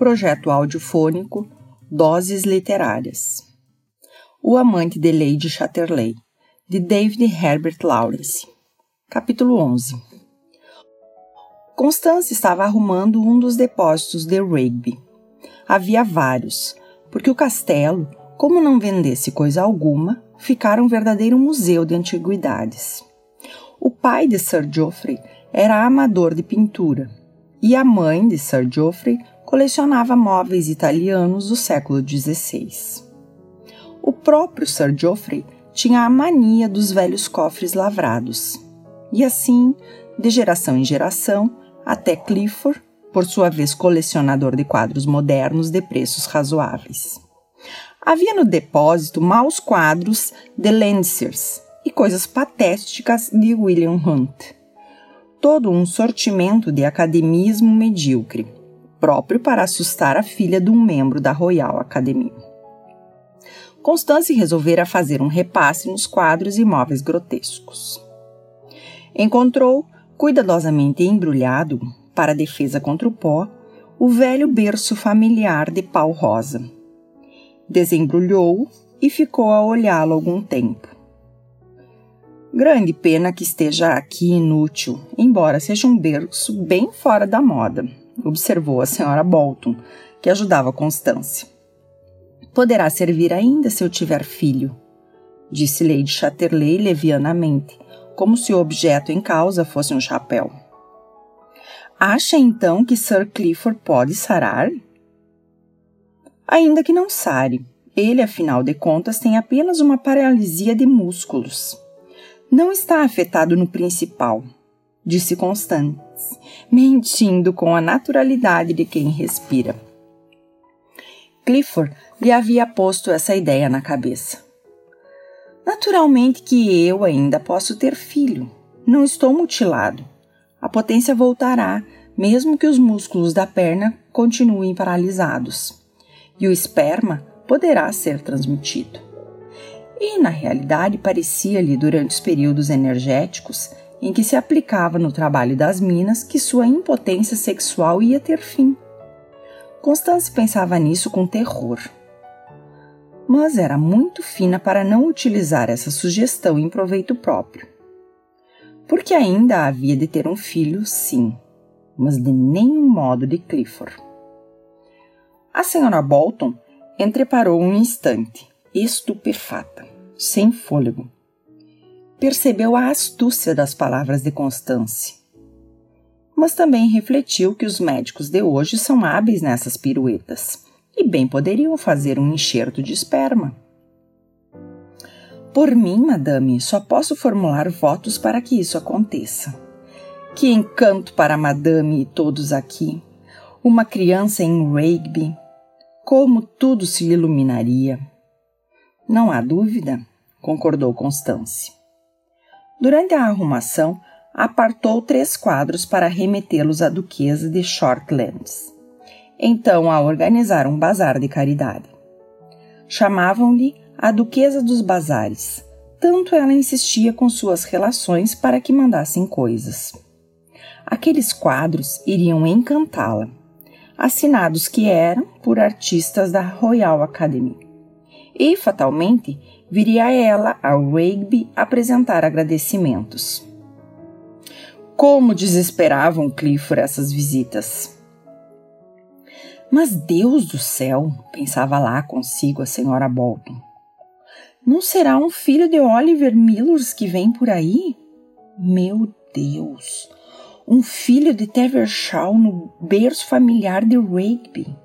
projeto audiofônico Doses Literárias. O Amante de Lady Chatterley, de David Herbert Lawrence. Capítulo 11 Constance estava arrumando um dos depósitos de Rigby. Havia vários, porque o castelo, como não vendesse coisa alguma, ficara um verdadeiro museu de antiguidades. O pai de Sir Geoffrey era amador de pintura e a mãe de Sir Geoffrey colecionava móveis italianos do século XVI. O próprio Sir Geoffrey tinha a mania dos velhos cofres lavrados. E assim, de geração em geração, até Clifford, por sua vez colecionador de quadros modernos de preços razoáveis. Havia no depósito maus quadros de Landseers e coisas patéticas de William Hunt. Todo um sortimento de academismo medíocre próprio para assustar a filha de um membro da Royal Academy. Constance resolvera fazer um repasse nos quadros e móveis grotescos. Encontrou, cuidadosamente embrulhado, para defesa contra o pó, o velho berço familiar de pau rosa. Desembrulhou-o e ficou a olhá-lo algum tempo. Grande pena que esteja aqui inútil, embora seja um berço bem fora da moda observou a senhora Bolton, que ajudava Constância. Poderá servir ainda se eu tiver filho, disse Lady Chatterley levianamente, como se o objeto em causa fosse um chapéu. Acha então que Sir Clifford pode sarar? Ainda que não sare. Ele, afinal de contas, tem apenas uma paralisia de músculos. Não está afetado no principal, disse Mentindo com a naturalidade de quem respira. Clifford lhe havia posto essa ideia na cabeça. Naturalmente que eu ainda posso ter filho. Não estou mutilado. A potência voltará, mesmo que os músculos da perna continuem paralisados. E o esperma poderá ser transmitido. E, na realidade, parecia-lhe, durante os períodos energéticos, em que se aplicava no trabalho das minas que sua impotência sexual ia ter fim. Constance pensava nisso com terror. Mas era muito fina para não utilizar essa sugestão em proveito próprio. Porque ainda havia de ter um filho, sim, mas de nenhum modo de Clifford. A senhora Bolton entreparou um instante, estupefata, sem fôlego percebeu a astúcia das palavras de Constance. Mas também refletiu que os médicos de hoje são hábeis nessas piruetas e bem poderiam fazer um enxerto de esperma. Por mim, madame, só posso formular votos para que isso aconteça. Que encanto para madame e todos aqui! Uma criança em Rigby! Como tudo se iluminaria! Não há dúvida, concordou Constance. Durante a arrumação, apartou três quadros para remetê-los à duquesa de Shortlands. Então a organizar um bazar de caridade. Chamavam-lhe a duquesa dos bazares, tanto ela insistia com suas relações para que mandassem coisas. Aqueles quadros iriam encantá-la, assinados que eram por artistas da Royal Academy. E, fatalmente, viria ela ao Rigby apresentar agradecimentos. Como desesperavam Clifford essas visitas. Mas Deus do céu, pensava lá consigo a senhora Bolton. Não será um filho de Oliver Millers que vem por aí? Meu Deus! Um filho de Tevershaw no berço familiar de Rigby.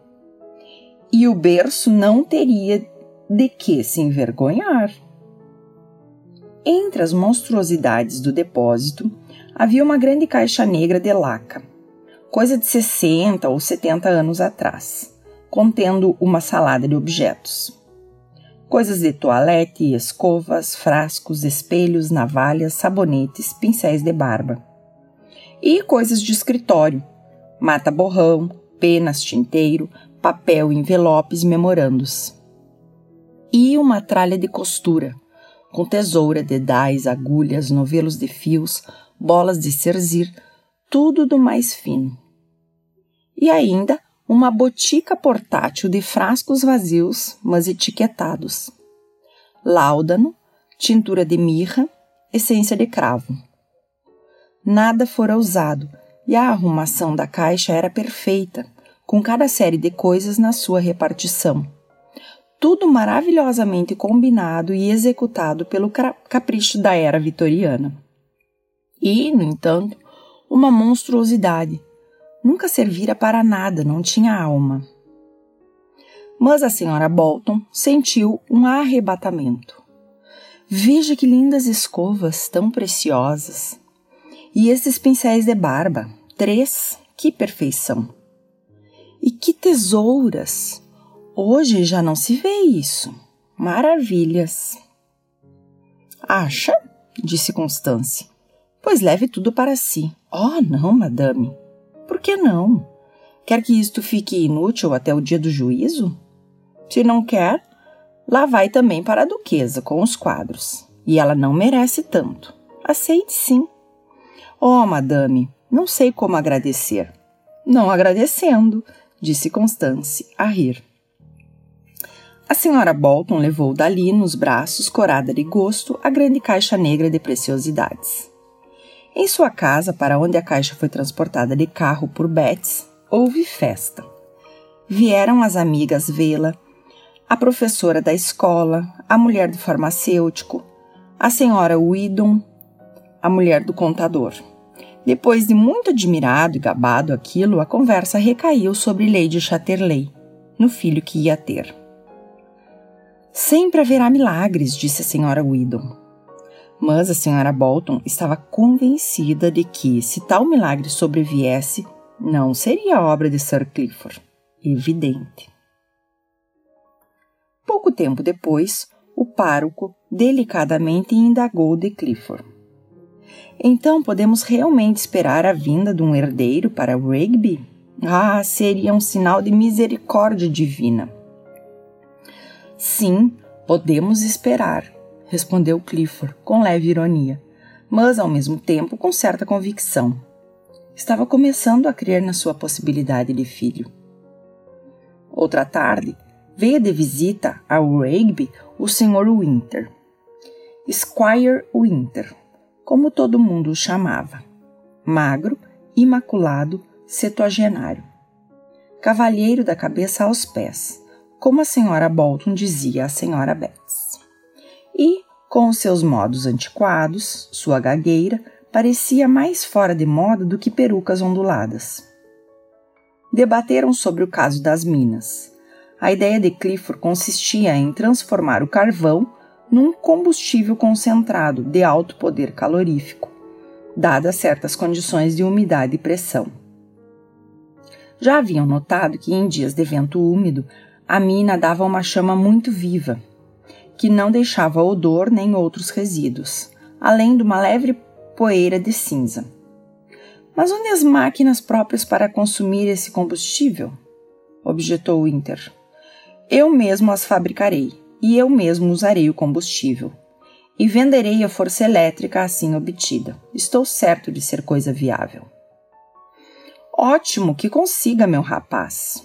E o berço não teria de que se envergonhar. Entre as monstruosidades do depósito havia uma grande caixa negra de laca, coisa de 60 ou 70 anos atrás, contendo uma salada de objetos. Coisas de toalete, escovas, frascos, espelhos, navalhas, sabonetes, pincéis de barba. E coisas de escritório, mata-borrão, penas, tinteiro, papel, envelopes, memorandos e uma tralha de costura, com tesoura, dedais, agulhas, novelos de fios, bolas de cerzir, tudo do mais fino. E ainda uma botica portátil de frascos vazios, mas etiquetados. Láudano, tintura de mirra, essência de cravo. Nada fora usado e a arrumação da caixa era perfeita, com cada série de coisas na sua repartição. Tudo maravilhosamente combinado e executado pelo capricho da era vitoriana. E, no entanto, uma monstruosidade. Nunca servira para nada, não tinha alma. Mas a senhora Bolton sentiu um arrebatamento. Veja que lindas escovas, tão preciosas. E esses pincéis de barba, três, que perfeição. E que tesouras! Hoje já não se vê isso. Maravilhas. Acha? disse Constância. Pois leve tudo para si. Oh, não, madame. Por que não? Quer que isto fique inútil até o dia do juízo? Se não quer, lá vai também para a duquesa com os quadros. E ela não merece tanto. Aceite sim. Oh, madame, não sei como agradecer. Não agradecendo, disse Constance, a rir. A senhora Bolton levou dali nos braços, corada de gosto, a grande caixa negra de preciosidades. Em sua casa, para onde a caixa foi transportada de carro por Betts, houve festa. Vieram as amigas vê-la, a professora da escola, a mulher do farmacêutico, a senhora Widon, a mulher do contador. Depois de muito admirado e gabado aquilo, a conversa recaiu sobre Lady Chatterley, no filho que ia ter. Sempre haverá milagres, disse a senhora Widon. Mas a senhora Bolton estava convencida de que, se tal milagre sobreviesse, não seria obra de Sir Clifford. Evidente. Pouco tempo depois, o pároco delicadamente indagou de Clifford. Então podemos realmente esperar a vinda de um herdeiro para Rigby? Ah, seria um sinal de misericórdia divina. Sim, podemos esperar, respondeu Clifford com leve ironia, mas ao mesmo tempo com certa convicção. Estava começando a crer na sua possibilidade de filho. Outra tarde, veio de visita ao Rigby o Sr. Winter. Squire Winter, como todo mundo o chamava. Magro, imaculado, setuagenário. Cavalheiro da cabeça aos pés, como a senhora Bolton dizia à senhora Betts e, com seus modos antiquados, sua gagueira parecia mais fora de moda do que perucas onduladas. Debateram sobre o caso das minas. A ideia de Clifford consistia em transformar o carvão num combustível concentrado de alto poder calorífico, dadas certas condições de umidade e pressão. Já haviam notado que em dias de vento úmido a mina dava uma chama muito viva que não deixava odor nem outros resíduos, além de uma leve poeira de cinza. Mas onde as máquinas próprias para consumir esse combustível? objetou Winter. Eu mesmo as fabricarei e eu mesmo usarei o combustível. E venderei a força elétrica assim obtida. Estou certo de ser coisa viável. Ótimo que consiga, meu rapaz.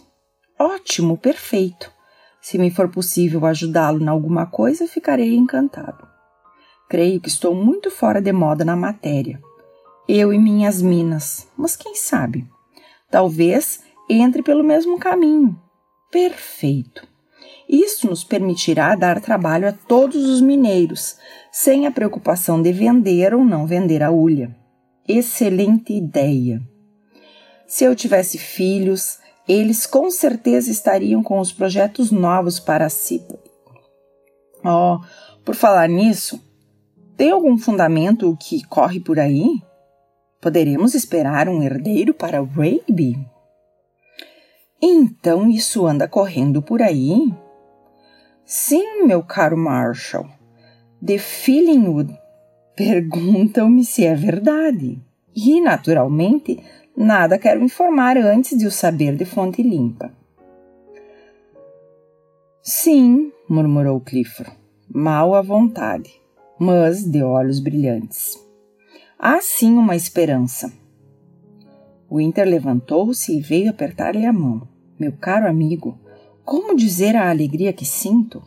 Ótimo, perfeito. Se me for possível ajudá-lo em alguma coisa, ficarei encantado. Creio que estou muito fora de moda na matéria. Eu e minhas minas, mas quem sabe? Talvez entre pelo mesmo caminho. Perfeito. Isso nos permitirá dar trabalho a todos os mineiros, sem a preocupação de vender ou não vender a ulha. Excelente ideia. Se eu tivesse filhos, eles com certeza estariam com os projetos novos para si. Oh, por falar nisso, tem algum fundamento o que corre por aí? Poderemos esperar um herdeiro para Rigby? Então isso anda correndo por aí? Sim, meu caro Marshall. De Fillingwood perguntam-me se é verdade. E, naturalmente, Nada quero informar antes de o saber de fonte limpa. Sim, murmurou Clifford, mal à vontade, mas de olhos brilhantes. Há sim uma esperança. Winter levantou-se e veio apertar-lhe a mão. Meu caro amigo, como dizer a alegria que sinto?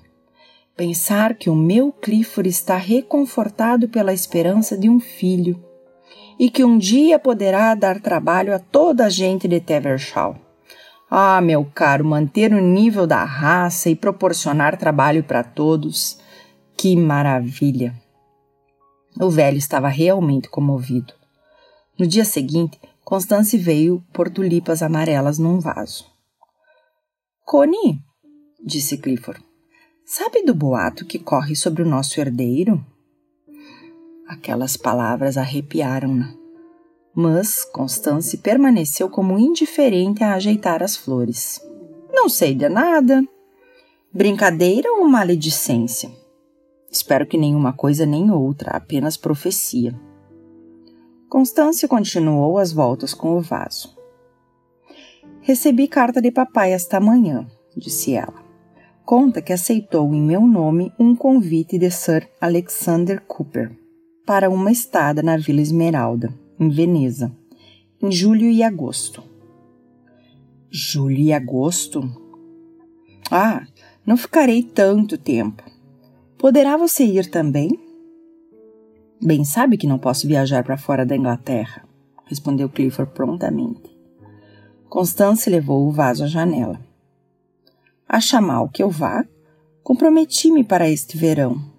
Pensar que o meu Clifford está reconfortado pela esperança de um filho e que um dia poderá dar trabalho a toda a gente de Tevershaw. Ah, meu caro, manter o nível da raça e proporcionar trabalho para todos. Que maravilha! O velho estava realmente comovido. No dia seguinte, Constance veio por tulipas amarelas num vaso. Connie, disse Clifford, sabe do boato que corre sobre o nosso herdeiro? Aquelas palavras arrepiaram-na. Mas Constance permaneceu como indiferente a ajeitar as flores. Não sei de nada. Brincadeira ou maledicência? Espero que nenhuma coisa nem outra, apenas profecia. Constância continuou as voltas com o vaso. Recebi carta de papai esta manhã, disse ela. Conta que aceitou em meu nome um convite de Sir Alexander Cooper para uma estada na Vila Esmeralda, em Veneza, em julho e agosto. Julho e agosto? Ah, não ficarei tanto tempo. Poderá você ir também? Bem, sabe que não posso viajar para fora da Inglaterra, respondeu Clifford prontamente. Constance levou o vaso à janela. Acha mal que eu vá? Comprometi-me para este verão.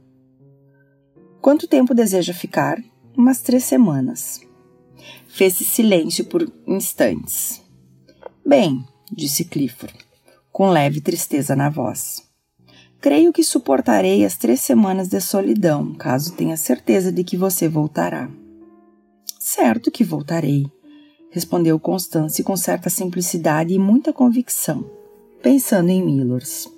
Quanto tempo deseja ficar? Umas três semanas. Fez-se silêncio por instantes. Bem, disse Clifford, com leve tristeza na voz. Creio que suportarei as três semanas de solidão, caso tenha certeza de que você voltará. Certo que voltarei, respondeu Constance com certa simplicidade e muita convicção, pensando em Millers.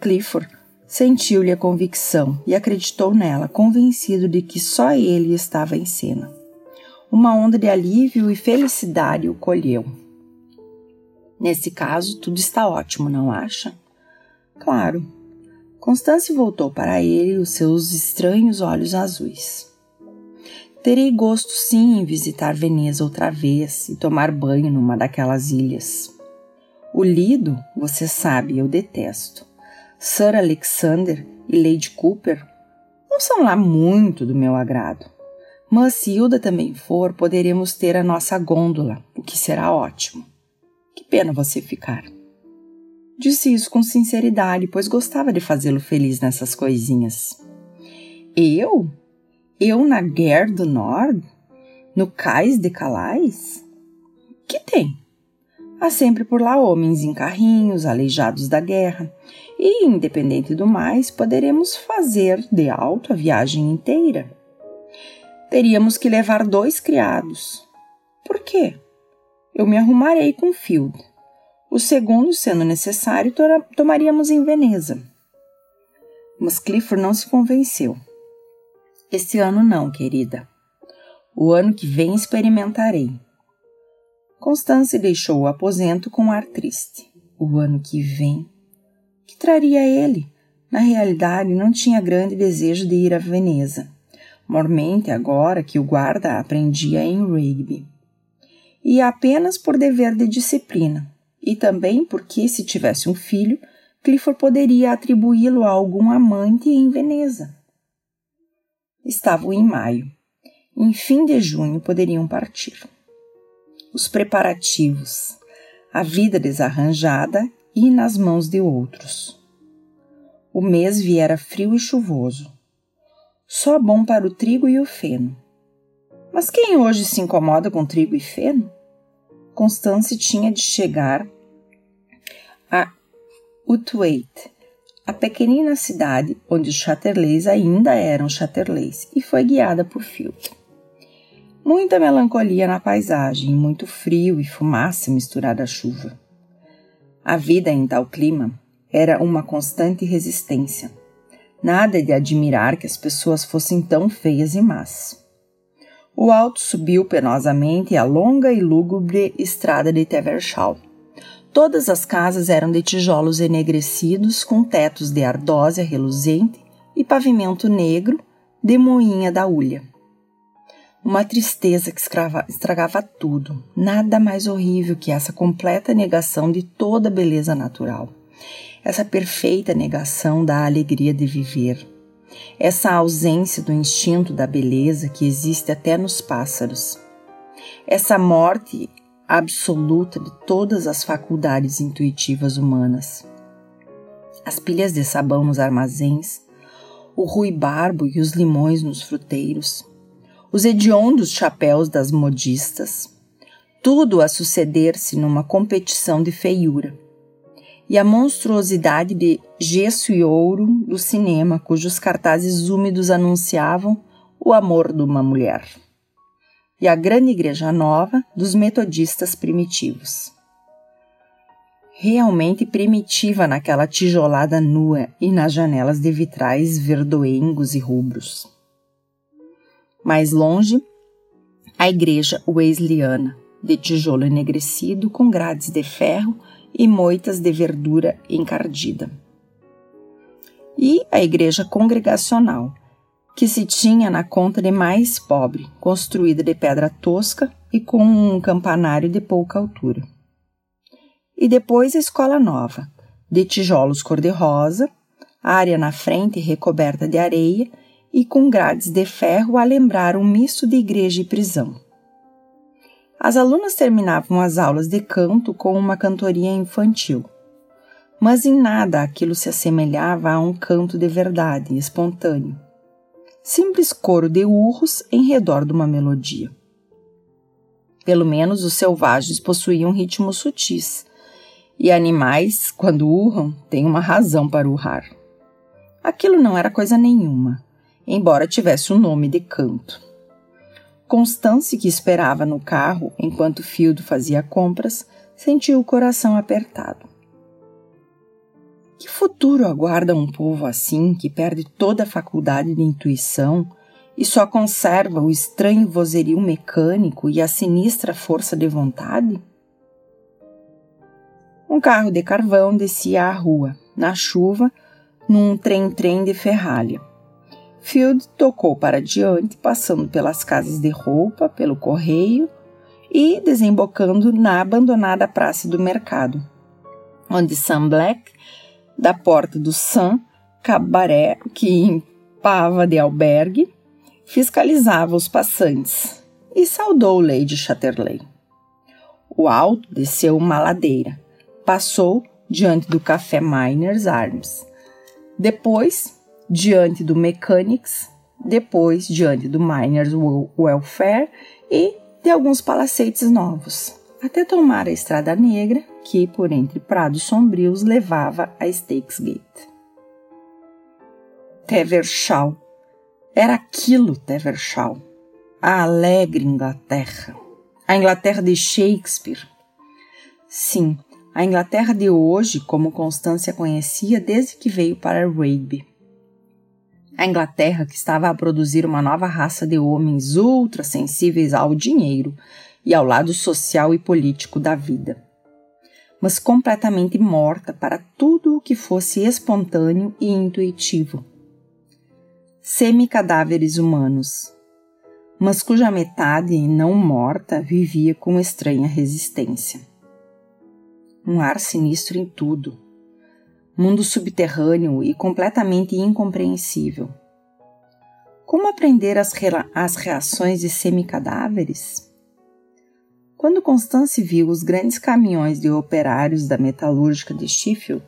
Clifford sentiu-lhe a convicção e acreditou nela, convencido de que só ele estava em cena. Uma onda de alívio e felicidade o colheu. Nesse caso, tudo está ótimo, não acha? Claro, Constance voltou para ele os seus estranhos olhos azuis. Terei gosto sim em visitar Veneza outra vez e tomar banho numa daquelas ilhas. O Lido, você sabe, eu detesto. Sir Alexander e Lady Cooper não são lá muito do meu agrado. Mas se Hilda também for, poderemos ter a nossa gôndola, o que será ótimo. Que pena você ficar. Disse isso com sinceridade, pois gostava de fazê-lo feliz nessas coisinhas. Eu? Eu na Guerra do Nord? No Cais de Calais? Que tem? Há sempre por lá homens em carrinhos, aleijados da guerra, e, independente do mais, poderemos fazer de alto a viagem inteira. Teríamos que levar dois criados. Por quê? Eu me arrumarei com Field o segundo, sendo necessário, tomaríamos em Veneza. Mas Clifford não se convenceu. Este ano não, querida. O ano que vem experimentarei. Constance deixou o aposento com ar triste. O ano que vem. Que traria ele? Na realidade, não tinha grande desejo de ir a Veneza, mormente agora que o guarda aprendia em Rigby. Ia apenas por dever de disciplina, e também porque, se tivesse um filho, Clifford poderia atribuí-lo a algum amante em Veneza. Estavam em maio. Em fim de junho poderiam partir. Os preparativos, a vida desarranjada e nas mãos de outros. O mês viera frio e chuvoso. Só bom para o trigo e o feno. Mas quem hoje se incomoda com trigo e feno? Constance tinha de chegar a Utwait, a pequenina cidade onde os Chatterleys ainda eram Chatterleys, e foi guiada por Field. Muita melancolia na paisagem, muito frio e fumaça misturada à chuva. A vida em tal clima era uma constante resistência. Nada de admirar que as pessoas fossem tão feias e más. O alto subiu penosamente a longa e lúgubre estrada de Tevershaw, Todas as casas eram de tijolos enegrecidos, com tetos de ardósia reluzente e pavimento negro de moinha da ulha. Uma tristeza que estragava tudo. Nada mais horrível que essa completa negação de toda beleza natural. Essa perfeita negação da alegria de viver. Essa ausência do instinto da beleza que existe até nos pássaros. Essa morte absoluta de todas as faculdades intuitivas humanas. As pilhas de sabão nos armazéns, o ruibarbo e os limões nos fruteiros, os hediondos chapéus das modistas, tudo a suceder-se numa competição de feiura, e a monstruosidade de gesso e ouro do cinema, cujos cartazes úmidos anunciavam o amor de uma mulher, e a grande igreja nova dos metodistas primitivos. Realmente primitiva naquela tijolada nua e nas janelas de vitrais verdoengos e rubros. Mais longe, a igreja wesleyana, de tijolo enegrecido com grades de ferro e moitas de verdura encardida. E a igreja congregacional, que se tinha na conta de mais pobre, construída de pedra tosca e com um campanário de pouca altura. E depois a escola nova, de tijolos cor-de-rosa, área na frente recoberta de areia e com grades de ferro a lembrar um misto de igreja e prisão. As alunas terminavam as aulas de canto com uma cantoria infantil, mas em nada aquilo se assemelhava a um canto de verdade, espontâneo. Simples coro de urros em redor de uma melodia. Pelo menos os selvagens possuíam ritmos sutis, e animais, quando urram, têm uma razão para urrar. Aquilo não era coisa nenhuma embora tivesse o nome de canto. Constance, que esperava no carro enquanto Field fazia compras, sentiu o coração apertado. Que futuro aguarda um povo assim que perde toda a faculdade de intuição e só conserva o estranho vozerio mecânico e a sinistra força de vontade? Um carro de carvão descia a rua, na chuva, num trem-trem de ferralha. Field tocou para diante, passando pelas casas de roupa, pelo correio e desembocando na abandonada praça do mercado, onde Sam Black, da porta do Sam Cabaré, que empava de albergue, fiscalizava os passantes e saudou Lady Chatterley. O alto desceu uma ladeira, passou diante do café Miners Arms. Depois diante do Mechanics, depois diante do Miners Welfare e de alguns palacetes novos, até tomar a Estrada Negra, que por entre prados sombrios levava a Stakesgate. Tevershaw. Era aquilo, Tevershaw. A alegre Inglaterra. A Inglaterra de Shakespeare. Sim, a Inglaterra de hoje, como Constância conhecia desde que veio para Rugby. A Inglaterra, que estava a produzir uma nova raça de homens ultra sensíveis ao dinheiro e ao lado social e político da vida, mas completamente morta para tudo o que fosse espontâneo e intuitivo. Semi-cadáveres humanos, mas cuja metade não morta vivia com estranha resistência. Um ar sinistro em tudo mundo subterrâneo e completamente incompreensível. Como aprender as, as reações de semicadáveres? Quando Constance viu os grandes caminhões de operários da metalúrgica de Sheffield,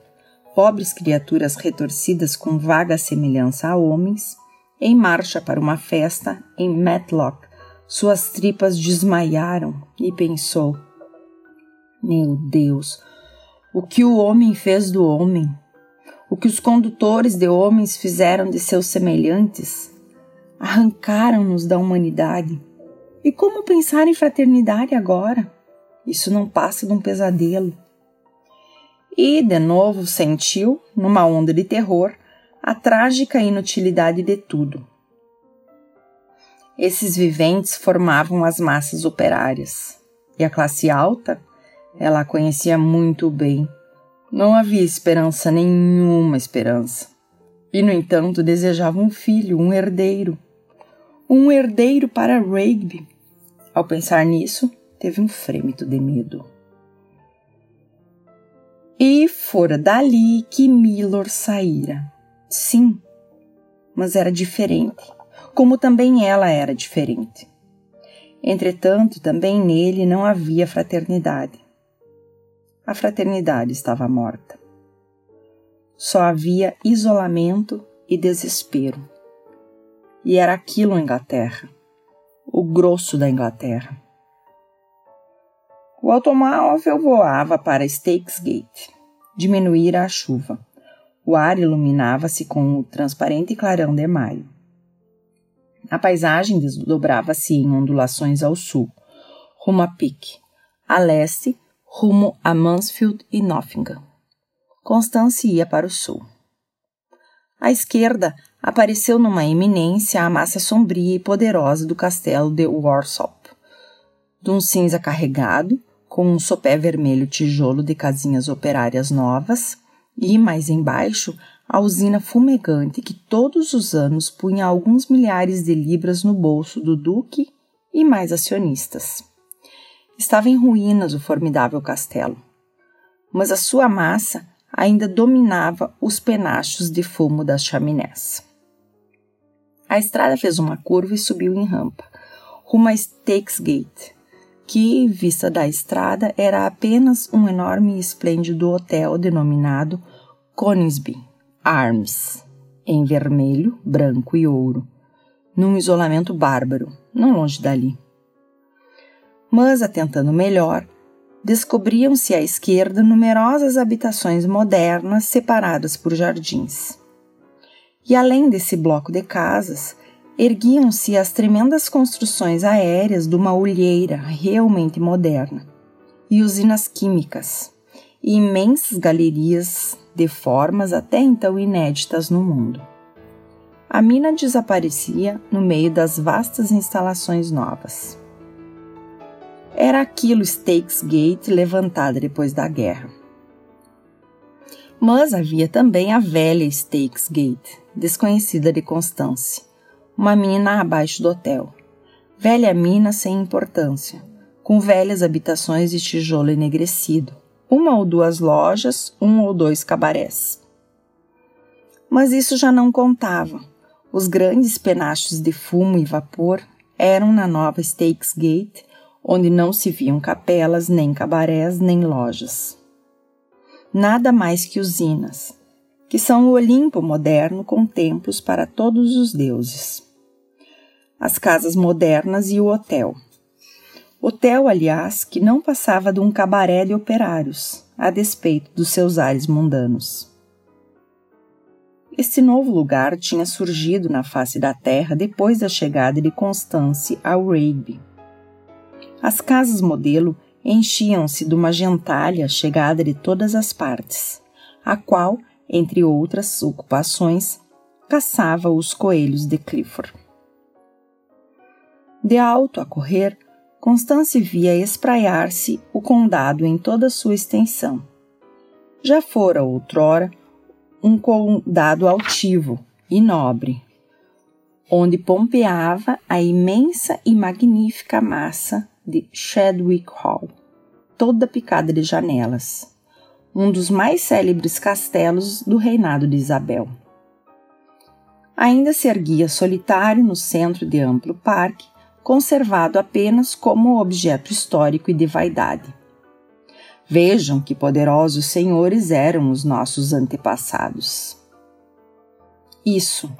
pobres criaturas retorcidas com vaga semelhança a homens, em marcha para uma festa em Matlock, suas tripas desmaiaram e pensou: Meu Deus, o que o homem fez do homem, o que os condutores de homens fizeram de seus semelhantes, arrancaram-nos da humanidade. E como pensar em fraternidade agora? Isso não passa de um pesadelo. E, de novo, sentiu, numa onda de terror, a trágica inutilidade de tudo. Esses viventes formavam as massas operárias, e a classe alta ela a conhecia muito bem. Não havia esperança, nenhuma esperança. E, no entanto, desejava um filho, um herdeiro. Um herdeiro para Rigby. Ao pensar nisso, teve um frêmito de medo. E fora dali que Milor saíra. Sim, mas era diferente, como também ela era diferente. Entretanto, também nele não havia fraternidade. A fraternidade estava morta. Só havia isolamento e desespero. E era aquilo a Inglaterra, o grosso da Inglaterra. O automóvel voava para Stakesgate. Diminuíra a chuva. O ar iluminava-se com o transparente clarão de maio. A paisagem desdobrava-se em ondulações ao sul, rumo a Pique, a leste, rumo a Mansfield e Nottingham. Constance ia para o sul. À esquerda, apareceu numa eminência a massa sombria e poderosa do castelo de Warsop, de um cinza carregado, com um sopé vermelho tijolo de casinhas operárias novas, e, mais embaixo, a usina fumegante que todos os anos punha alguns milhares de libras no bolso do duque e mais acionistas. Estava em ruínas o formidável castelo, mas a sua massa ainda dominava os penachos de fumo das chaminés. A estrada fez uma curva e subiu em rampa, rumo a Stakesgate, que, vista da estrada, era apenas um enorme e esplêndido hotel denominado Coningsby Arms, em vermelho, branco e ouro, num isolamento bárbaro, não longe dali. Mas, atentando melhor, descobriam-se à esquerda numerosas habitações modernas separadas por jardins. E além desse bloco de casas, erguiam-se as tremendas construções aéreas de uma olheira realmente moderna, e usinas químicas, e imensas galerias de formas até então inéditas no mundo. A mina desaparecia no meio das vastas instalações novas. Era aquilo Stakes Gate levantada depois da guerra. Mas havia também a velha Stakes Gate, desconhecida de Constance, uma mina abaixo do hotel. Velha mina sem importância, com velhas habitações de tijolo enegrecido, uma ou duas lojas, um ou dois cabarés. Mas isso já não contava. Os grandes penachos de fumo e vapor eram na nova Stakes Gate, onde não se viam capelas, nem cabarés, nem lojas. Nada mais que usinas, que são o Olimpo moderno com templos para todos os deuses as casas modernas e o hotel. Hotel, aliás, que não passava de um cabaré de operários, a despeito dos seus ares mundanos. Este novo lugar tinha surgido na face da terra depois da chegada de Constance ao Rigby. As casas modelo enchiam-se de uma gentalha chegada de todas as partes, a qual, entre outras ocupações, caçava os coelhos de Clifford. De alto a correr, Constance via espraiar-se o condado em toda sua extensão. Já fora outrora um condado altivo e nobre, onde pompeava a imensa e magnífica massa de Chadwick Hall, toda picada de janelas, um dos mais célebres castelos do reinado de Isabel. Ainda se erguia solitário no centro de amplo parque conservado apenas como objeto histórico e de vaidade. Vejam que poderosos senhores eram os nossos antepassados. Isso,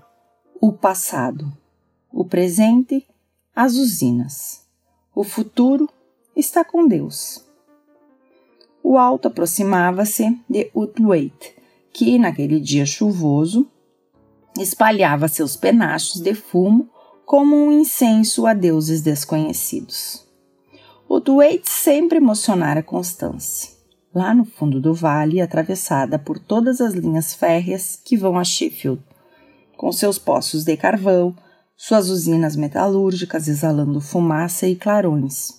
o passado, o presente, as usinas. O futuro está com Deus. O alto aproximava-se de Utwaite, que, naquele dia chuvoso, espalhava seus penachos de fumo como um incenso a deuses desconhecidos. Duate sempre emocionara Constance, lá no fundo do vale, atravessada por todas as linhas férreas que vão a Sheffield, com seus poços de carvão, suas usinas metalúrgicas exalando fumaça e clarões,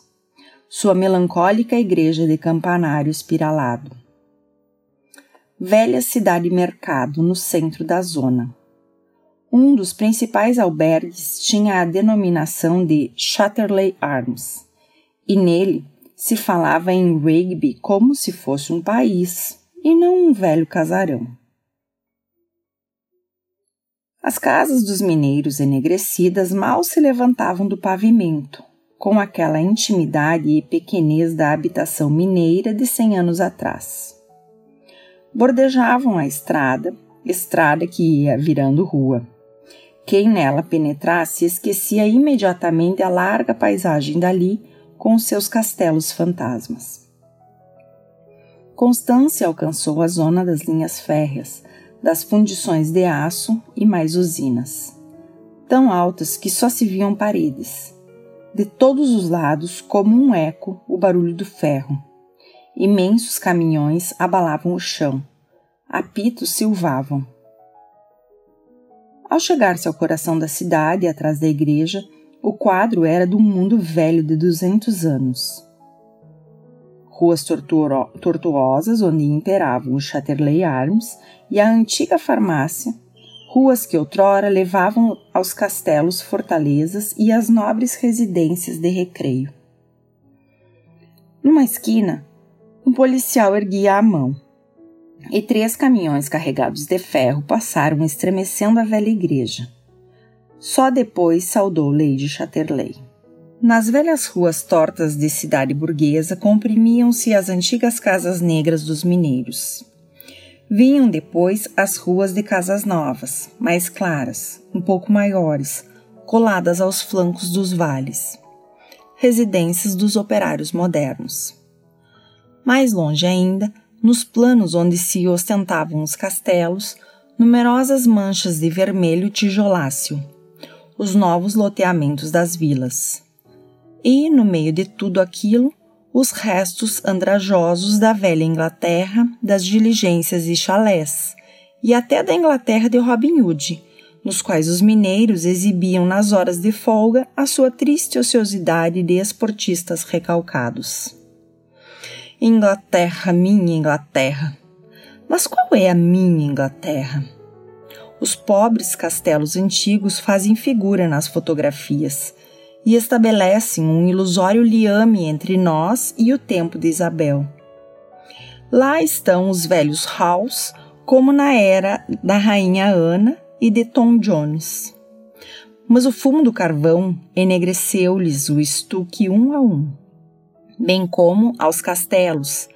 sua melancólica igreja de campanário espiralado. Velha cidade-mercado no centro da zona, Um dos principais albergues tinha a denominação de Chatterley Arms, e nele se falava em Rigby como se fosse um país e não um velho casarão. As casas dos mineiros enegrecidas mal se levantavam do pavimento, com aquela intimidade e pequenez da habitação mineira de cem anos atrás. Bordejavam a estrada, estrada que ia virando rua quem nela penetrasse esquecia imediatamente a larga paisagem dali com seus castelos fantasmas. Constância alcançou a zona das linhas férreas, das fundições de aço e mais usinas, tão altas que só se viam paredes. De todos os lados, como um eco, o barulho do ferro. Imensos caminhões abalavam o chão. Apitos silvavam ao chegar-se ao coração da cidade, atrás da igreja, o quadro era de um mundo velho de 200 anos. Ruas tortuosas onde imperavam o Chatterley Arms e a antiga farmácia, ruas que outrora levavam aos castelos, fortalezas e às nobres residências de recreio. Numa esquina, um policial erguia a mão e três caminhões carregados de ferro passaram estremecendo a velha igreja. Só depois saudou Lady Chatterley. Nas velhas ruas tortas de cidade burguesa comprimiam-se as antigas casas negras dos mineiros. Vinham depois as ruas de casas novas, mais claras, um pouco maiores, coladas aos flancos dos vales. Residências dos operários modernos. Mais longe ainda, nos planos onde se ostentavam os castelos, numerosas manchas de vermelho tijoláceo, os novos loteamentos das vilas. E, no meio de tudo aquilo, os restos andrajosos da velha Inglaterra, das diligências e chalés, e até da Inglaterra de Robin Hood, nos quais os mineiros exibiam nas horas de folga a sua triste ociosidade de esportistas recalcados. Inglaterra, minha Inglaterra. Mas qual é a minha Inglaterra? Os pobres castelos antigos fazem figura nas fotografias e estabelecem um ilusório liame entre nós e o tempo de Isabel. Lá estão os velhos halls, como na era da rainha Ana e de Tom Jones. Mas o fumo do carvão enegreceu-lhes o estuque um a um bem como aos castelos,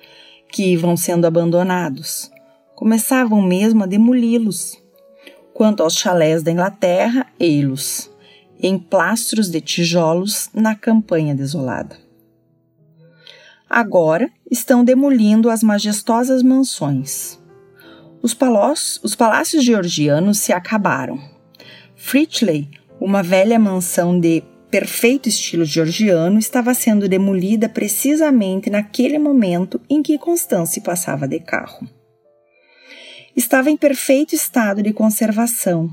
que vão sendo abandonados. Começavam mesmo a demoli-los. Quanto aos chalés da Inglaterra, ei-los, em plastros de tijolos na campanha desolada. Agora estão demolindo as majestosas mansões. Os, os palácios georgianos se acabaram. Fritley, uma velha mansão de perfeito estilo georgiano estava sendo demolida precisamente naquele momento em que Constance passava de carro. Estava em perfeito estado de conservação.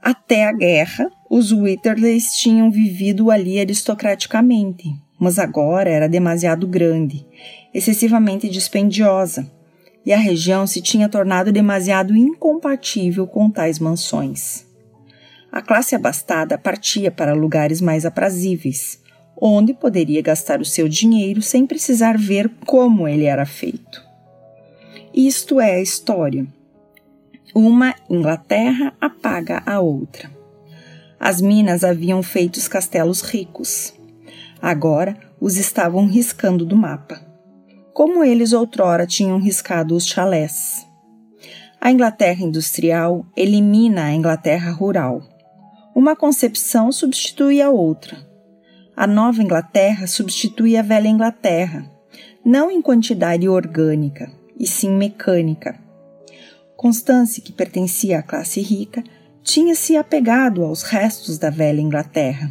Até a guerra, os Witterleys tinham vivido ali aristocraticamente, mas agora era demasiado grande, excessivamente dispendiosa, e a região se tinha tornado demasiado incompatível com tais mansões a classe abastada partia para lugares mais aprazíveis, onde poderia gastar o seu dinheiro sem precisar ver como ele era feito. Isto é a história. Uma Inglaterra apaga a outra. As minas haviam feito os castelos ricos. Agora os estavam riscando do mapa, como eles outrora tinham riscado os chalés. A Inglaterra industrial elimina a Inglaterra rural uma concepção substitui a outra. A Nova Inglaterra substitui a Velha Inglaterra, não em quantidade orgânica, e sim mecânica. Constance, que pertencia à classe rica, tinha se apegado aos restos da Velha Inglaterra.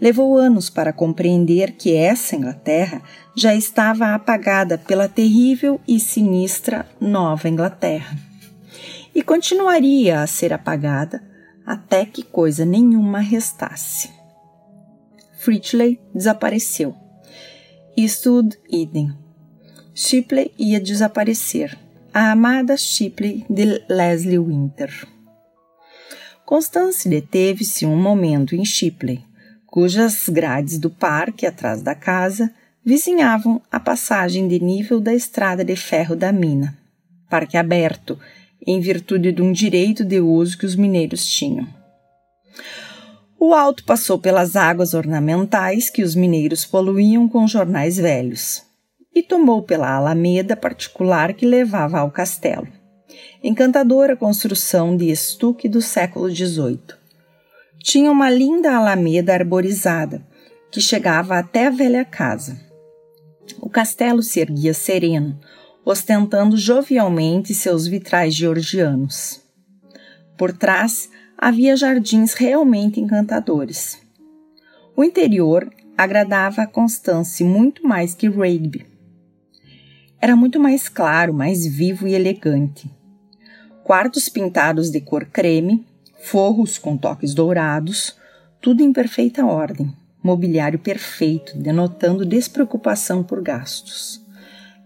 Levou anos para compreender que essa Inglaterra já estava apagada pela terrível e sinistra Nova Inglaterra. E continuaria a ser apagada até que coisa nenhuma restasse. Fritley desapareceu. Eastwood idem. Shipley ia desaparecer. A amada Shipley de Leslie Winter. Constance deteve-se um momento em Shipley, cujas grades do parque atrás da casa vizinhavam a passagem de nível da estrada de ferro da mina. Parque aberto, em virtude de um direito de uso que os mineiros tinham. O alto passou pelas águas ornamentais que os mineiros poluíam com jornais velhos e tomou pela alameda particular que levava ao castelo. Encantadora construção de estuque do século XVIII. Tinha uma linda alameda arborizada que chegava até a velha casa. O castelo se erguia sereno, ostentando jovialmente seus vitrais georgianos. Por trás havia jardins realmente encantadores. O interior agradava a Constance muito mais que Rigby. Era muito mais claro, mais vivo e elegante. Quartos pintados de cor creme, forros com toques dourados, tudo em perfeita ordem, mobiliário perfeito, denotando despreocupação por gastos.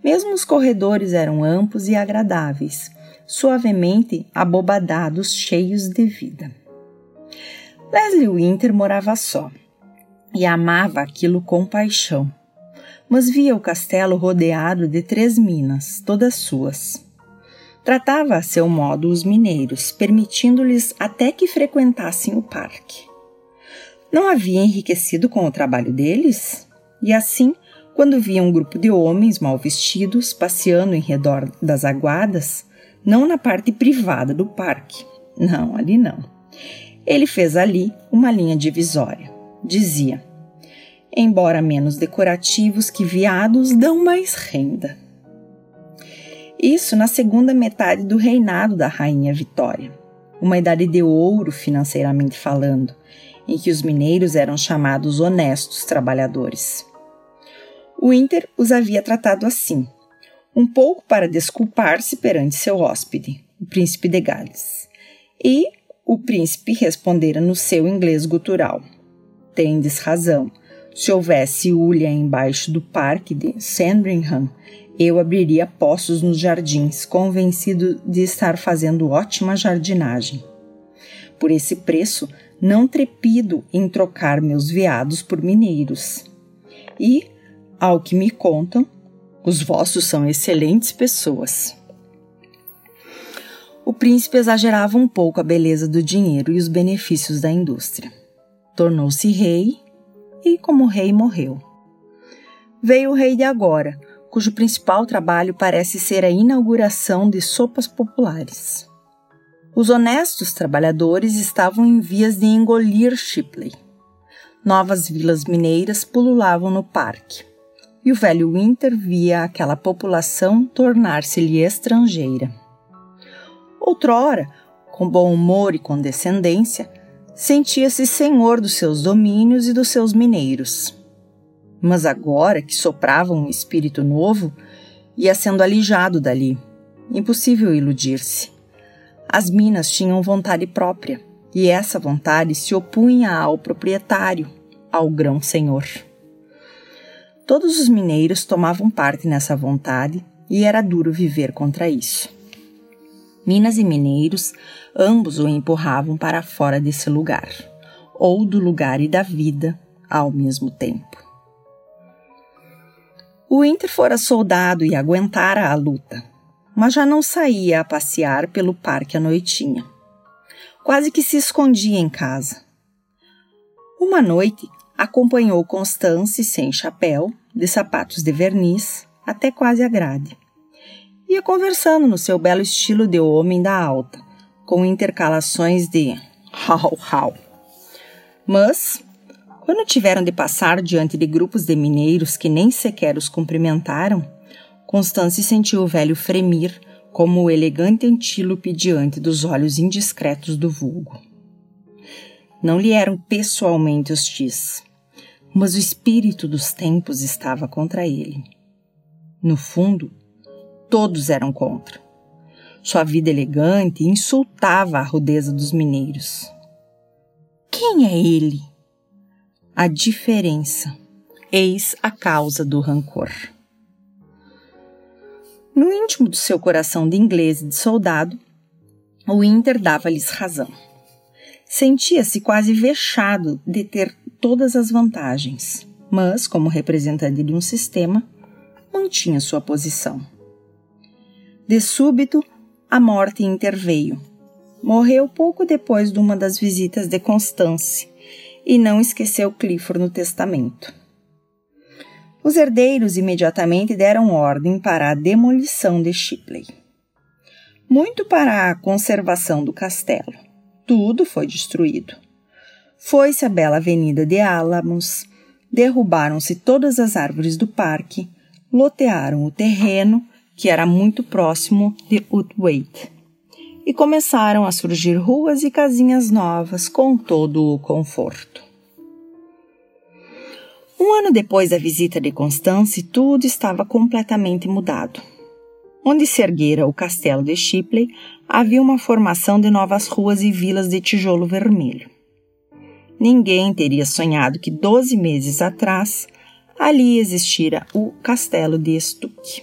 Mesmo os corredores eram amplos e agradáveis, suavemente abobadados, cheios de vida. Leslie Winter morava só e amava aquilo com paixão, mas via o castelo rodeado de três minas, todas suas. Tratava a seu modo os mineiros, permitindo-lhes até que frequentassem o parque. Não havia enriquecido com o trabalho deles? E assim, quando via um grupo de homens mal vestidos passeando em redor das aguadas, não na parte privada do parque. Não, ali não. Ele fez ali uma linha divisória. Dizia: Embora menos decorativos que viados, dão mais renda. Isso na segunda metade do reinado da Rainha Vitória, uma idade de ouro financeiramente falando, em que os mineiros eram chamados honestos trabalhadores. O Inter os havia tratado assim, um pouco para desculpar-se perante seu hóspede, o príncipe de Gales. E o príncipe respondera no seu inglês gutural: Tendes razão. Se houvesse ulha embaixo do parque de Sandringham, eu abriria poços nos jardins, convencido de estar fazendo ótima jardinagem. Por esse preço, não trepido em trocar meus veados por mineiros. E, ao que me contam, os vossos são excelentes pessoas. O príncipe exagerava um pouco a beleza do dinheiro e os benefícios da indústria. Tornou-se rei e, como rei, morreu. Veio o rei de agora, cujo principal trabalho parece ser a inauguração de sopas populares. Os honestos trabalhadores estavam em vias de engolir Shipley. Novas vilas mineiras pululavam no parque e o velho Winter via aquela população tornar-se-lhe estrangeira. Outrora, com bom humor e condescendência, sentia-se senhor dos seus domínios e dos seus mineiros. Mas agora que soprava um espírito novo, ia sendo alijado dali. Impossível iludir-se. As minas tinham vontade própria, e essa vontade se opunha ao proprietário, ao grão-senhor. Todos os mineiros tomavam parte nessa vontade e era duro viver contra isso. Minas e mineiros, ambos o empurravam para fora desse lugar, ou do lugar e da vida ao mesmo tempo. O Winter fora soldado e aguentara a luta, mas já não saía a passear pelo parque à noitinha. Quase que se escondia em casa. Uma noite, acompanhou Constance sem chapéu, de sapatos de verniz, até quase a grade. Ia conversando no seu belo estilo de homem da alta, com intercalações de hau hau. Mas, quando tiveram de passar diante de grupos de mineiros que nem sequer os cumprimentaram, Constance sentiu o velho fremir como o elegante antílope diante dos olhos indiscretos do vulgo não lhe eram pessoalmente hostis, mas o espírito dos tempos estava contra ele. No fundo, todos eram contra. Sua vida elegante insultava a rudeza dos mineiros. Quem é ele? A diferença. Eis a causa do rancor. No íntimo do seu coração de inglês e de soldado, o Inter dava-lhes razão. Sentia-se quase vexado de ter todas as vantagens, mas, como representante de um sistema, mantinha sua posição. De súbito, a morte interveio. Morreu pouco depois de uma das visitas de Constance e não esqueceu Clifford no testamento. Os herdeiros imediatamente deram ordem para a demolição de Shipley. Muito para a conservação do castelo. Tudo foi destruído. Foi-se a bela avenida de Álamos, derrubaram-se todas as árvores do parque, lotearam o terreno, que era muito próximo de Woodwaite, e começaram a surgir ruas e casinhas novas com todo o conforto. Um ano depois da visita de Constance, tudo estava completamente mudado. Onde se erguera o castelo de Shipley, havia uma formação de novas ruas e vilas de tijolo vermelho. Ninguém teria sonhado que doze meses atrás ali existira o castelo de Stuck.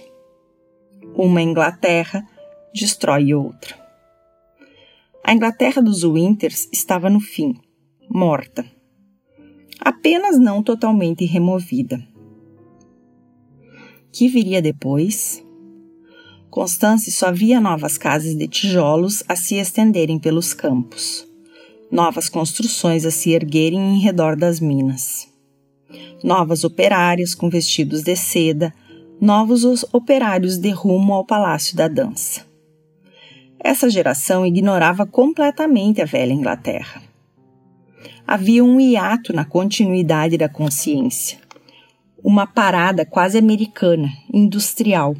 Uma Inglaterra destrói outra. A Inglaterra dos Winters estava no fim, morta apenas não totalmente removida. Que viria depois? Constance só via novas casas de tijolos a se estenderem pelos campos, novas construções a se erguerem em redor das minas, novas operárias com vestidos de seda, novos operários de rumo ao Palácio da Dança. Essa geração ignorava completamente a velha Inglaterra havia um hiato na continuidade da consciência. Uma parada quase americana, industrial.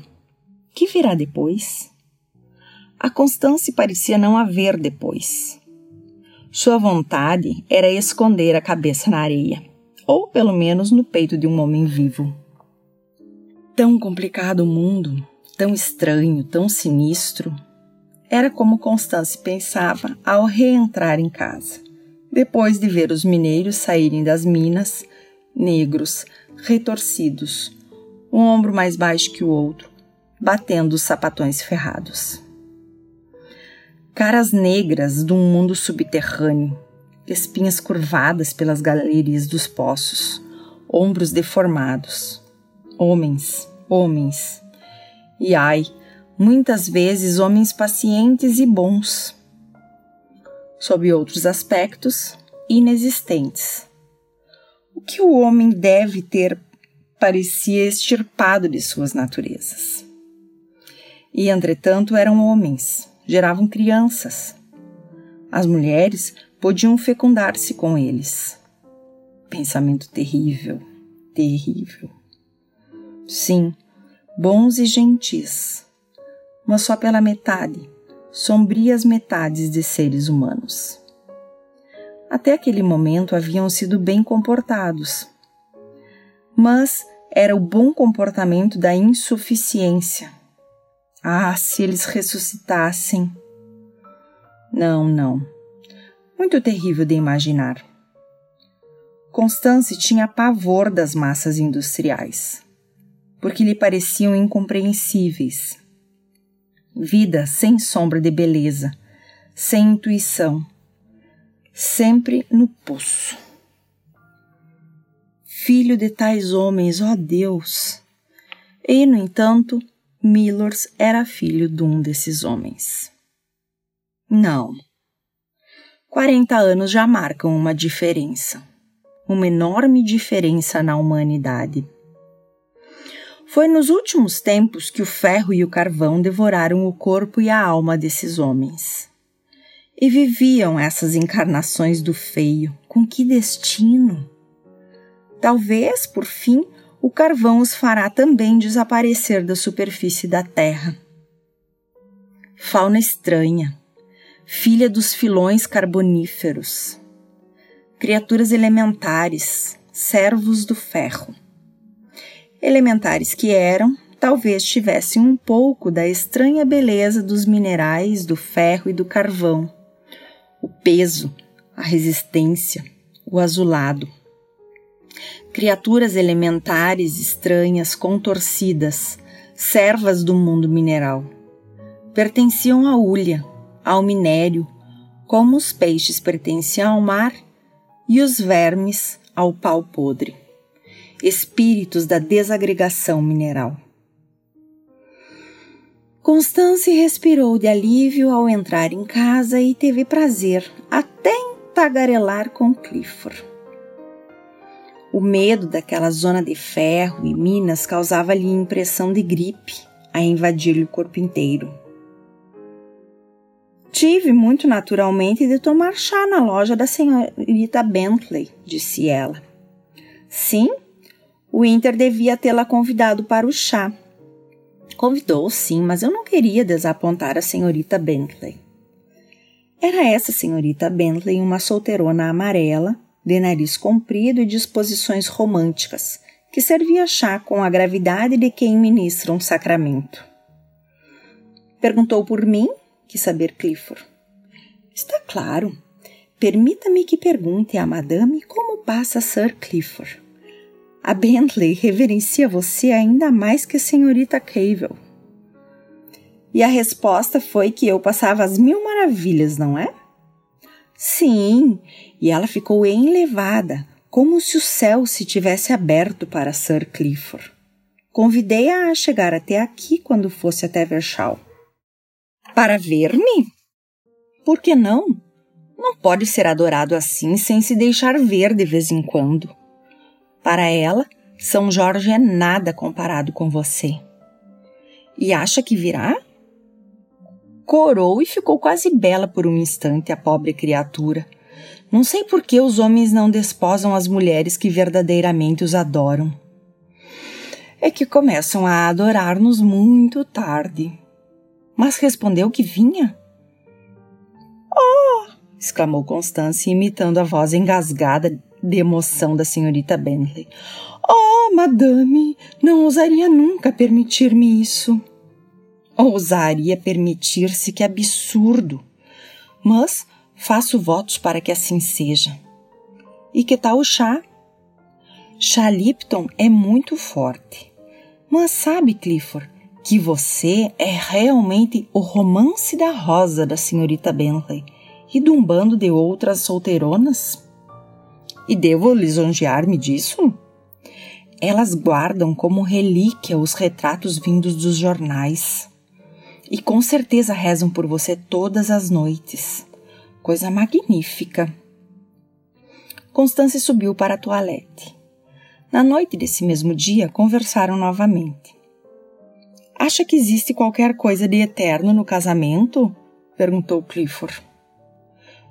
Que virá depois? A Constance parecia não haver depois. Sua vontade era esconder a cabeça na areia, ou pelo menos no peito de um homem vivo. Tão complicado o mundo, tão estranho, tão sinistro. Era como Constance pensava ao reentrar em casa depois de ver os mineiros saírem das minas, negros, retorcidos, um ombro mais baixo que o outro, batendo os sapatões ferrados. Caras negras de um mundo subterrâneo, espinhas curvadas pelas galerias dos poços, ombros deformados. Homens, homens. E ai, muitas vezes homens pacientes e bons sob outros aspectos, inexistentes. O que o homem deve ter parecia extirpado de suas naturezas. E, entretanto, eram homens, geravam crianças. As mulheres podiam fecundar-se com eles. Pensamento terrível, terrível. Sim, bons e gentis, mas só pela metade sombrias metades de seres humanos. Até aquele momento haviam sido bem comportados, mas era o bom comportamento da insuficiência. Ah, se eles ressuscitassem! Não, não. Muito terrível de imaginar. Constance tinha pavor das massas industriais, porque lhe pareciam incompreensíveis vida sem sombra de beleza, sem intuição, sempre no poço. Filho de tais homens, ó Deus! E, no entanto, Millers era filho de um desses homens. Não. Quarenta anos já marcam uma diferença, uma enorme diferença na humanidade. Foi nos últimos tempos que o ferro e o carvão devoraram o corpo e a alma desses homens. E viviam essas encarnações do feio. Com que destino? Talvez, por fim, o carvão os fará também desaparecer da superfície da terra. Fauna estranha, filha dos filões carboníferos, criaturas elementares, servos do ferro elementares que eram, talvez tivessem um pouco da estranha beleza dos minerais, do ferro e do carvão, o peso, a resistência, o azulado. Criaturas elementares estranhas, contorcidas, servas do mundo mineral. Pertenciam à ulha, ao minério, como os peixes pertencem ao mar e os vermes ao pau podre, espíritos da desagregação mineral. Constance respirou de alívio ao entrar em casa e teve prazer até em tagarelar com Clifford. O medo daquela zona de ferro e minas causava-lhe impressão de gripe a invadir-lhe o corpo inteiro. Tive muito naturalmente de tomar chá na loja da senhorita Bentley, disse ela. Sim, o Inter devia tê-la convidado para o chá. Convidou, sim, mas eu não queria desapontar a senhorita Bentley. Era essa senhorita Bentley uma solteirona amarela, de nariz comprido e disposições românticas, que servia chá com a gravidade de quem ministra um sacramento. Perguntou por mim quis saber Clifford. Está claro. Permita-me que pergunte à madame como passa Sir Clifford. A Bentley reverencia você ainda mais que a senhorita Cavell. E a resposta foi que eu passava as mil maravilhas, não é? Sim, e ela ficou enlevada, como se o céu se tivesse aberto para Sir Clifford. Convidei-a a chegar até aqui quando fosse até Verschal. Para ver-me? Por que não? Não pode ser adorado assim sem se deixar ver de vez em quando. Para ela, São Jorge é nada comparado com você. E acha que virá? Corou e ficou quase bela por um instante a pobre criatura. Não sei por que os homens não desposam as mulheres que verdadeiramente os adoram. É que começam a adorar-nos muito tarde mas respondeu que vinha. Oh! exclamou Constância, imitando a voz engasgada de emoção da senhorita Bentley. Oh, madame, não ousaria nunca permitir-me isso. Ousaria permitir-se, que absurdo! Mas faço votos para que assim seja. E que tal o chá? Chá Lipton é muito forte. Mas sabe, Clifford, que você é realmente o romance da rosa da senhorita Bentley e de um bando de outras solteironas? E devo lisonjear-me disso? Elas guardam como relíquia os retratos vindos dos jornais. E com certeza rezam por você todas as noites. Coisa magnífica. Constância subiu para a toilette. Na noite desse mesmo dia, conversaram novamente. Acha que existe qualquer coisa de eterno no casamento? perguntou Clifford.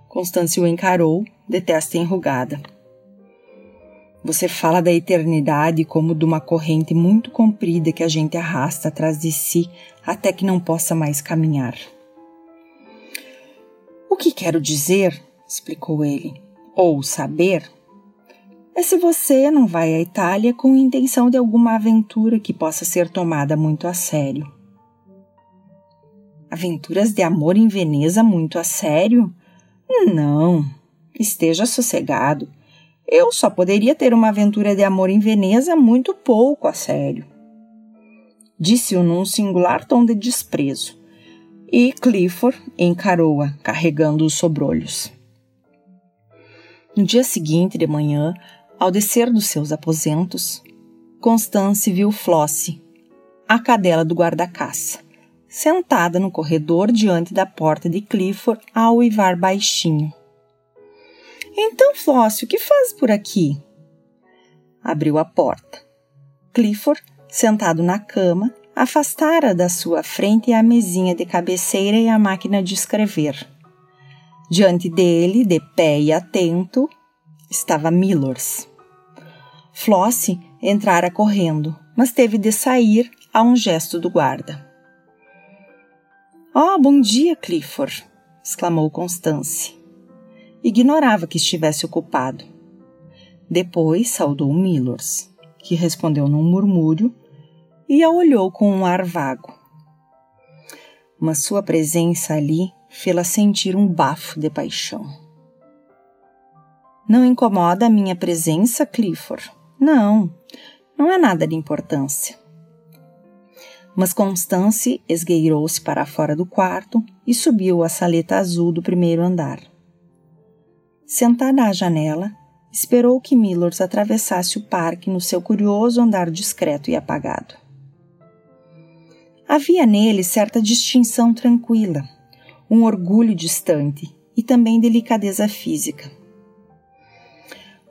Constância o encarou, de testa enrugada. Você fala da eternidade como de uma corrente muito comprida que a gente arrasta atrás de si até que não possa mais caminhar. O que quero dizer, explicou ele, ou saber, é se você não vai à Itália com intenção de alguma aventura que possa ser tomada muito a sério. Aventuras de amor em Veneza muito a sério? Não, esteja sossegado. Eu só poderia ter uma aventura de amor em Veneza muito pouco a sério. Disse-o num singular tom de desprezo, e Clifford encarou-a, carregando os sobrolhos. No dia seguinte de manhã, ao descer dos seus aposentos, Constance viu Flossie, a cadela do guarda-caça, sentada no corredor diante da porta de Clifford a uivar baixinho. Então, Flossie, o que faz por aqui? Abriu a porta. Clifford, sentado na cama, afastara da sua frente a mesinha de cabeceira e a máquina de escrever. Diante dele, de pé e atento, estava Millers. Flossie entrara correndo, mas teve de sair a um gesto do guarda. Oh, bom dia, Clifford! exclamou Constance. Ignorava que estivesse ocupado. Depois saudou Millers, que respondeu num murmúrio e a olhou com um ar vago. Mas sua presença ali fê-la sentir um bafo de paixão. Não incomoda a minha presença, Clifford? Não, não é nada de importância. Mas Constance esgueirou-se para fora do quarto e subiu a saleta azul do primeiro andar. Sentada à janela, esperou que Millers atravessasse o parque no seu curioso andar discreto e apagado. Havia nele certa distinção tranquila, um orgulho distante e também delicadeza física.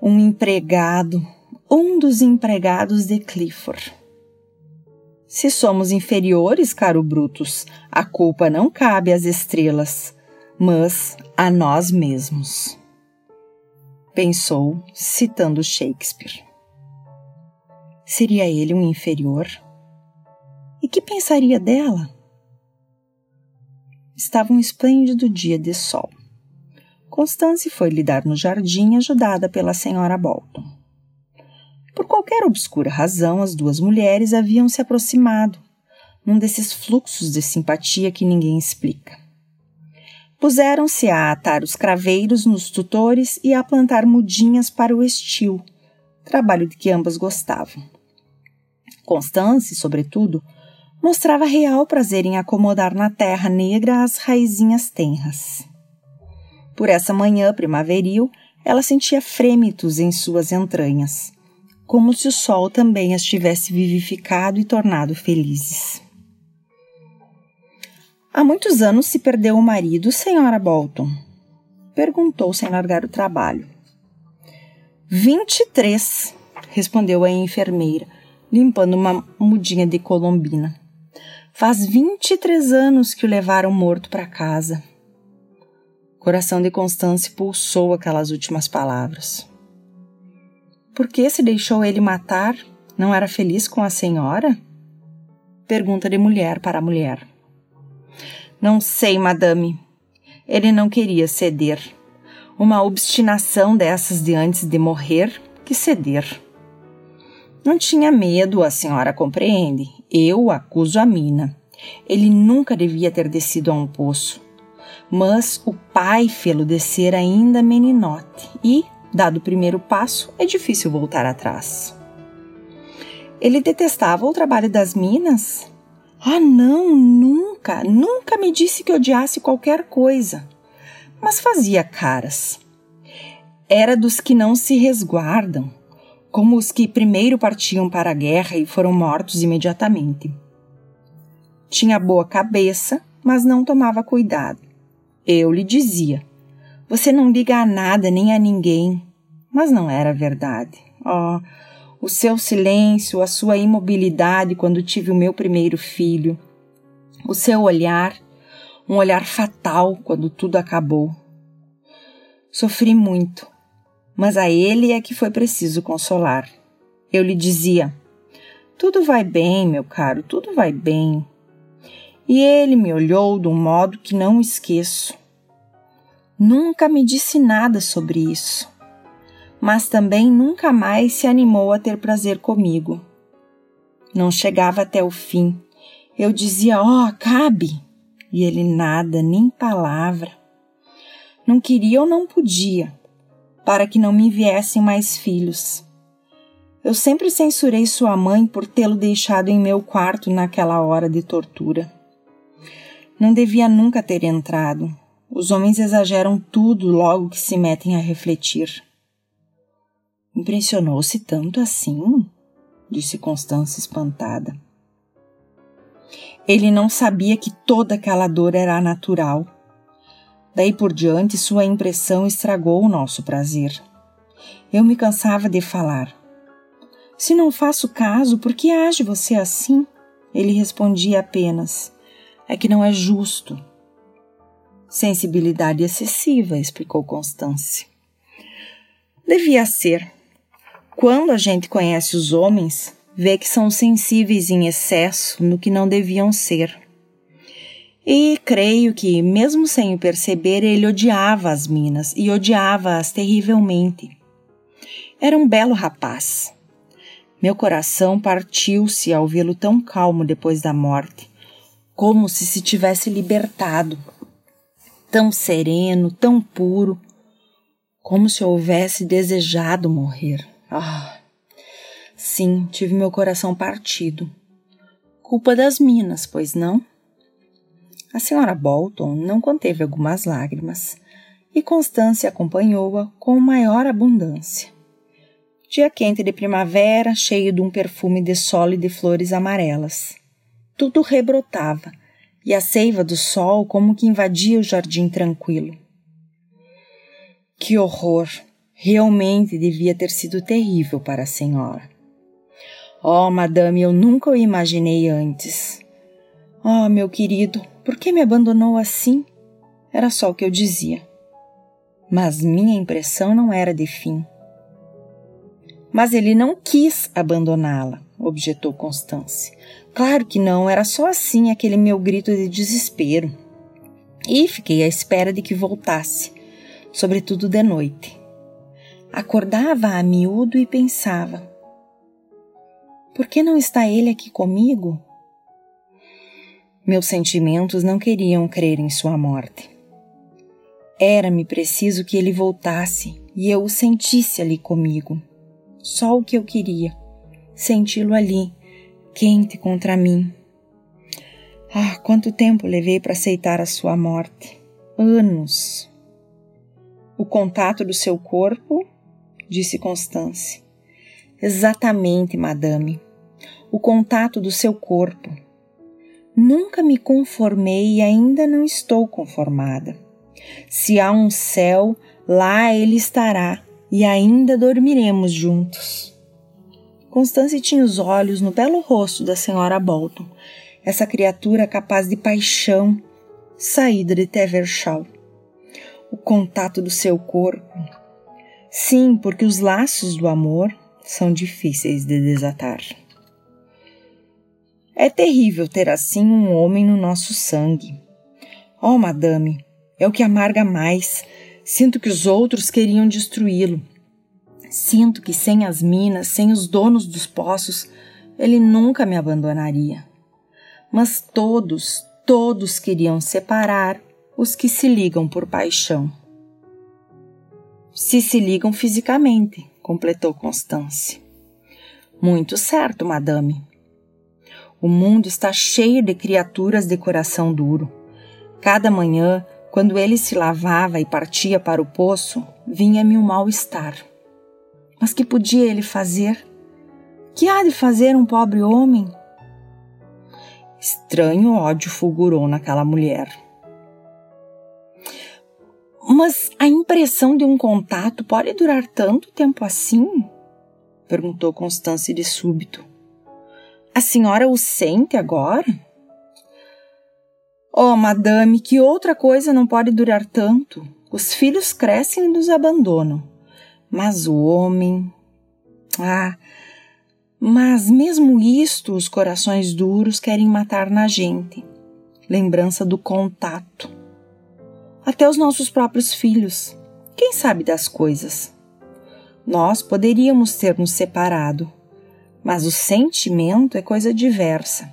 Um empregado, um dos empregados de Clifford. Se somos inferiores, caro Brutus, a culpa não cabe às estrelas, mas a nós mesmos pensou, citando Shakespeare. Seria ele um inferior? E que pensaria dela? Estava um esplêndido dia de sol. Constance foi lidar no jardim ajudada pela senhora Bolton. Por qualquer obscura razão, as duas mulheres haviam se aproximado, num desses fluxos de simpatia que ninguém explica. Puseram-se a atar os craveiros nos tutores e a plantar mudinhas para o estio, trabalho de que ambas gostavam. Constance, sobretudo, mostrava real prazer em acomodar na terra negra as raizinhas tenras. Por essa manhã primaveril, ela sentia frêmitos em suas entranhas, como se o sol também as tivesse vivificado e tornado felizes. Há muitos anos se perdeu o marido, senhora Bolton? Perguntou sem largar o trabalho. Vinte e três, respondeu a enfermeira, limpando uma mudinha de colombina. Faz vinte e três anos que o levaram morto para casa. O coração de Constance pulsou aquelas últimas palavras. Por que se deixou ele matar? Não era feliz com a senhora? Pergunta de mulher para mulher. Não sei, madame. Ele não queria ceder. Uma obstinação dessas de antes de morrer que ceder. Não tinha medo, a senhora compreende. Eu acuso a mina. Ele nunca devia ter descido a um poço. Mas o pai fê-lo descer ainda meninote e, dado o primeiro passo, é difícil voltar atrás. Ele detestava o trabalho das minas? Ah, não, nunca, nunca me disse que odiasse qualquer coisa. Mas fazia caras. Era dos que não se resguardam, como os que primeiro partiam para a guerra e foram mortos imediatamente. Tinha boa cabeça, mas não tomava cuidado. Eu lhe dizia: Você não liga a nada nem a ninguém. Mas não era verdade. Oh, o seu silêncio, a sua imobilidade quando tive o meu primeiro filho, o seu olhar, um olhar fatal quando tudo acabou. Sofri muito, mas a ele é que foi preciso consolar. Eu lhe dizia: Tudo vai bem, meu caro, tudo vai bem. E ele me olhou de um modo que não esqueço. Nunca me disse nada sobre isso mas também nunca mais se animou a ter prazer comigo. Não chegava até o fim. Eu dizia: Ó, oh, cabe! E ele nada, nem palavra. Não queria ou não podia, para que não me viessem mais filhos. Eu sempre censurei sua mãe por tê-lo deixado em meu quarto naquela hora de tortura. Não devia nunca ter entrado. Os homens exageram tudo logo que se metem a refletir. Impressionou-se tanto assim? disse Constância espantada. Ele não sabia que toda aquela dor era natural. Daí por diante, sua impressão estragou o nosso prazer. Eu me cansava de falar. Se não faço caso, por que age você assim? Ele respondia apenas: É que não é justo. Sensibilidade excessiva, explicou Constância. Devia ser, quando a gente conhece os homens, vê que são sensíveis em excesso no que não deviam ser. E creio que, mesmo sem o perceber, ele odiava as minas e odiava-as terrivelmente. Era um belo rapaz. Meu coração partiu-se ao vê-lo tão calmo depois da morte, como se se tivesse libertado. Tão sereno, tão puro, como se houvesse desejado morrer. Ah, sim, tive meu coração partido. Culpa das minas, pois não? A senhora Bolton não conteve algumas lágrimas e Constância acompanhou-a com maior abundância. Dia quente de primavera, cheio de um perfume de sol e de flores amarelas. Tudo rebrotava, e a seiva do sol como que invadia o jardim tranquilo. Que horror! Realmente devia ter sido terrível para a senhora. Oh, madame, eu nunca o imaginei antes. Oh, meu querido, por que me abandonou assim? Era só o que eu dizia. Mas minha impressão não era de fim. Mas ele não quis abandoná-la, objetou Constance. Claro que não, era só assim aquele meu grito de desespero. E fiquei à espera de que voltasse, sobretudo de noite. Acordava a miúdo e pensava: por que não está ele aqui comigo? Meus sentimentos não queriam crer em sua morte. Era-me preciso que ele voltasse e eu o sentisse ali comigo. Só o que eu queria, senti-lo ali, quente contra mim. Ah, quanto tempo levei para aceitar a sua morte! Anos! O contato do seu corpo disse Constance. Exatamente, madame. O contato do seu corpo. Nunca me conformei e ainda não estou conformada. Se há um céu, lá ele estará e ainda dormiremos juntos. Constance tinha os olhos no belo rosto da senhora Bolton, essa criatura capaz de paixão, saída de Tevershaw. O contato do seu corpo, Sim, porque os laços do amor são difíceis de desatar. É terrível ter assim um homem no nosso sangue. Oh, madame, é o que amarga mais. Sinto que os outros queriam destruí-lo. Sinto que sem as minas, sem os donos dos poços, ele nunca me abandonaria. Mas todos, todos queriam separar os que se ligam por paixão se se ligam fisicamente, completou Constance. Muito certo, madame. O mundo está cheio de criaturas de coração duro. Cada manhã, quando ele se lavava e partia para o poço, vinha-me um mal-estar. Mas que podia ele fazer? Que há de fazer um pobre homem? Estranho ódio fulgurou naquela mulher. Mas a impressão de um contato pode durar tanto tempo assim? perguntou Constância de súbito. A senhora o sente agora? Oh, madame, que outra coisa não pode durar tanto? Os filhos crescem e nos abandonam. Mas o homem. Ah, mas mesmo isto os corações duros querem matar na gente. Lembrança do contato até os nossos próprios filhos. Quem sabe das coisas? Nós poderíamos ter nos separado, mas o sentimento é coisa diversa.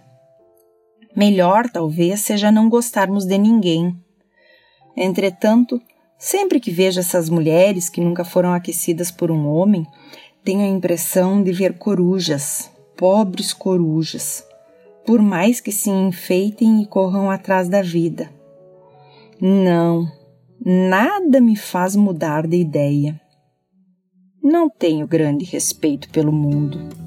Melhor, talvez, seja não gostarmos de ninguém. Entretanto, sempre que vejo essas mulheres que nunca foram aquecidas por um homem, tenho a impressão de ver corujas, pobres corujas, por mais que se enfeitem e corram atrás da vida. Não, nada me faz mudar de ideia. Não tenho grande respeito pelo mundo.